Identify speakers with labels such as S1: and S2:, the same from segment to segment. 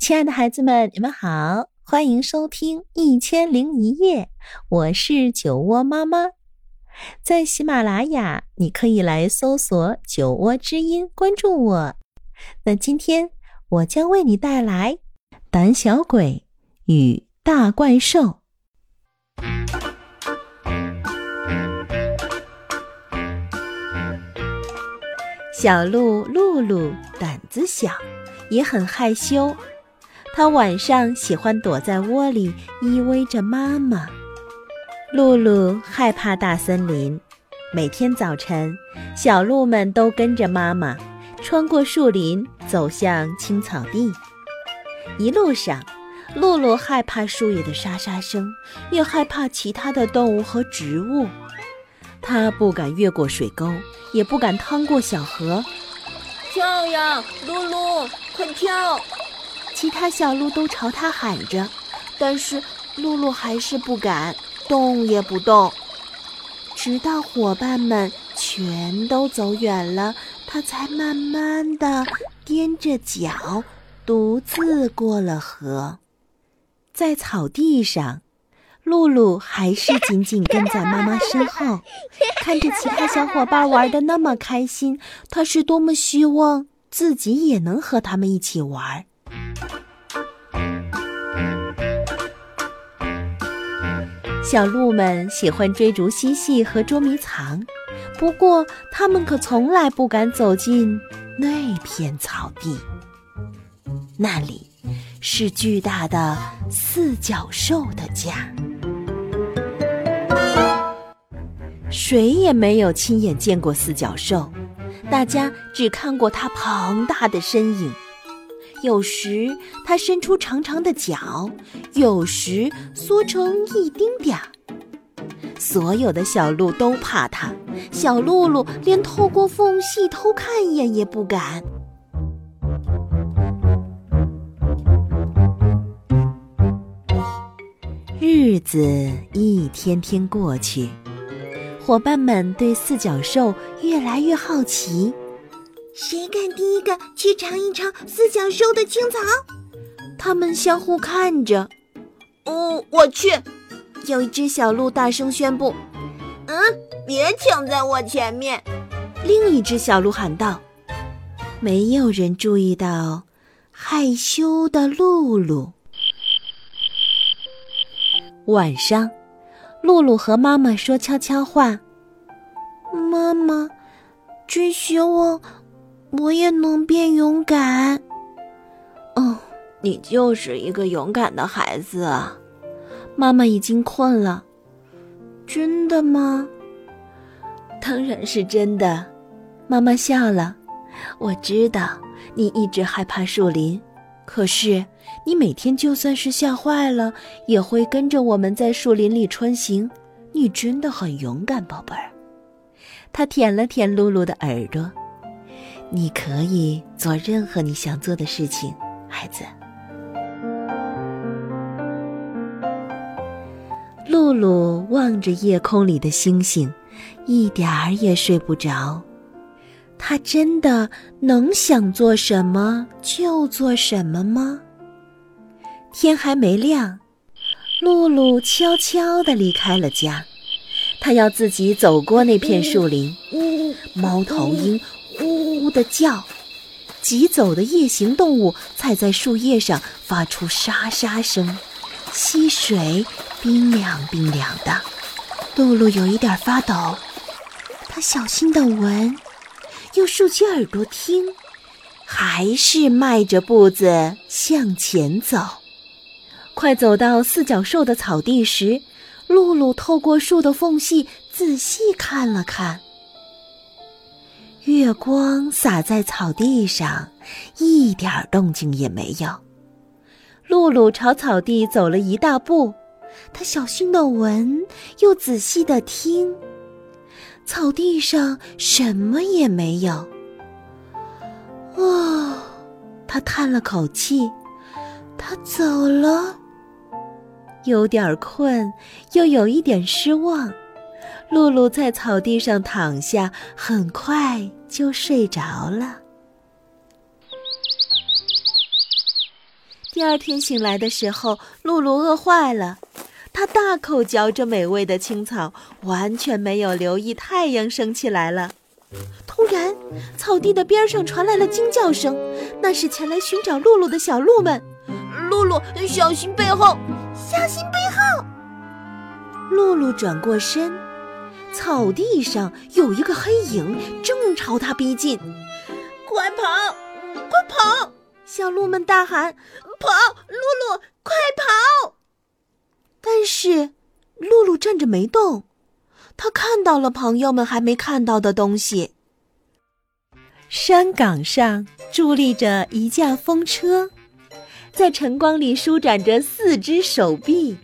S1: 亲爱的孩子们，你们好，欢迎收听《一千零一夜》，我是酒窝妈妈。在喜马拉雅，你可以来搜索“酒窝之音”，关注我。那今天我将为你带来《胆小鬼与大怪兽》。小鹿露露胆子小，也很害羞。它晚上喜欢躲在窝里依偎着妈妈。露露害怕大森林，每天早晨，小鹿们都跟着妈妈穿过树林，走向青草地。一路上，露露害怕树叶的沙沙声，也害怕其他的动物和植物。它不敢越过水沟，也不敢趟过小河。
S2: 跳呀，露露，快跳！
S1: 其他小鹿都朝它喊着，但是露露还是不敢动也不动。直到伙伴们全都走远了，它才慢慢的踮着脚，独自过了河。在草地上。露露还是紧紧跟在妈妈身后，看着其他小伙伴玩的那么开心，她是多么希望自己也能和他们一起玩。小鹿们喜欢追逐嬉戏和捉迷藏，不过它们可从来不敢走进那片草地，那里是巨大的四脚兽的家。谁也没有亲眼见过四脚兽，大家只看过它庞大的身影。有时它伸出长长的脚，有时缩成一丁点儿。所有的小鹿都怕它，小鹿鹿连透过缝隙偷看一眼也不敢。日子一天天过去。伙伴们对四脚兽越来越好奇，
S3: 谁敢第一个去尝一尝四脚兽的青草？
S1: 他们相互看着。
S2: 哦，我去！
S1: 有一只小鹿大声宣布：“
S2: 嗯，别抢在我前面！”
S1: 另一只小鹿喊道。没有人注意到害羞的露露。晚上。露露和妈妈说悄悄话：“
S3: 妈妈，真希望我也能变勇敢。”
S1: 哦，你就是一个勇敢的孩子啊！妈妈已经困了。
S3: 真的吗？
S1: 当然是真的。妈妈笑了。我知道你一直害怕树林。可是，你每天就算是吓坏了，也会跟着我们在树林里穿行。你真的很勇敢，宝贝儿。他舔了舔露露的耳朵。你可以做任何你想做的事情，孩子。露露望着夜空里的星星，一点儿也睡不着。他真的能想做什么就做什么吗？天还没亮，露露悄悄地离开了家。他要自己走过那片树林。猫头鹰的叫，疾走的夜行动物踩在树叶上发出沙沙声。溪水冰凉冰凉的，露露有一点发抖。她小心地闻。又竖起耳朵听，还是迈着步子向前走。快走到四脚兽的草地时，露露透过树的缝隙仔细看了看。月光洒在草地上，一点动静也没有。露露朝草地走了一大步，她小心的闻，又仔细的听。草地上什么也没有。哦，他叹了口气，他走了。有点困，又有一点失望。露露在草地上躺下，很快就睡着了。第二天醒来的时候，露露饿坏了，她大口嚼着美味的青草，完全没有留意太阳升起来了。突然，草地的边上传来了惊叫声，那是前来寻找露露的小鹿们。
S2: 露露，小心背后！
S3: 小心背后！
S1: 露露转过身，草地上有一个黑影正朝他逼近。
S2: 快跑！快跑！
S1: 小鹿们大喊：“
S2: 跑！露露，快跑！”
S1: 但是，露露站着没动。他看到了朋友们还没看到的东西。山岗上伫立着一架风车，在晨光里舒展着四只手臂。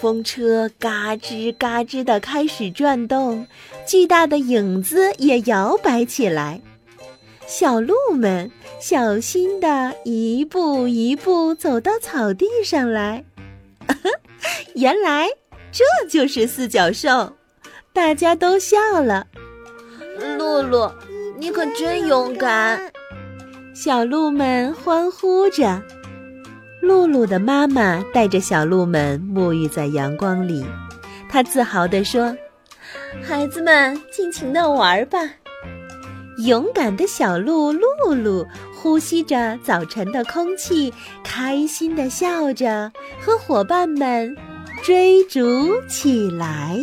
S1: 风车嘎吱嘎吱地开始转动，巨大的影子也摇摆起来。小鹿们小心地一步一步走到草地上来。原来这就是四脚兽。大家都笑了。
S2: 露露，你可真勇敢！
S1: 小鹿们欢呼着。露露的妈妈带着小鹿们沐浴在阳光里，她自豪地说：“孩子们，尽情的玩吧！”勇敢的小鹿露露呼吸着早晨的空气，开心的笑着，和伙伴们追逐起来。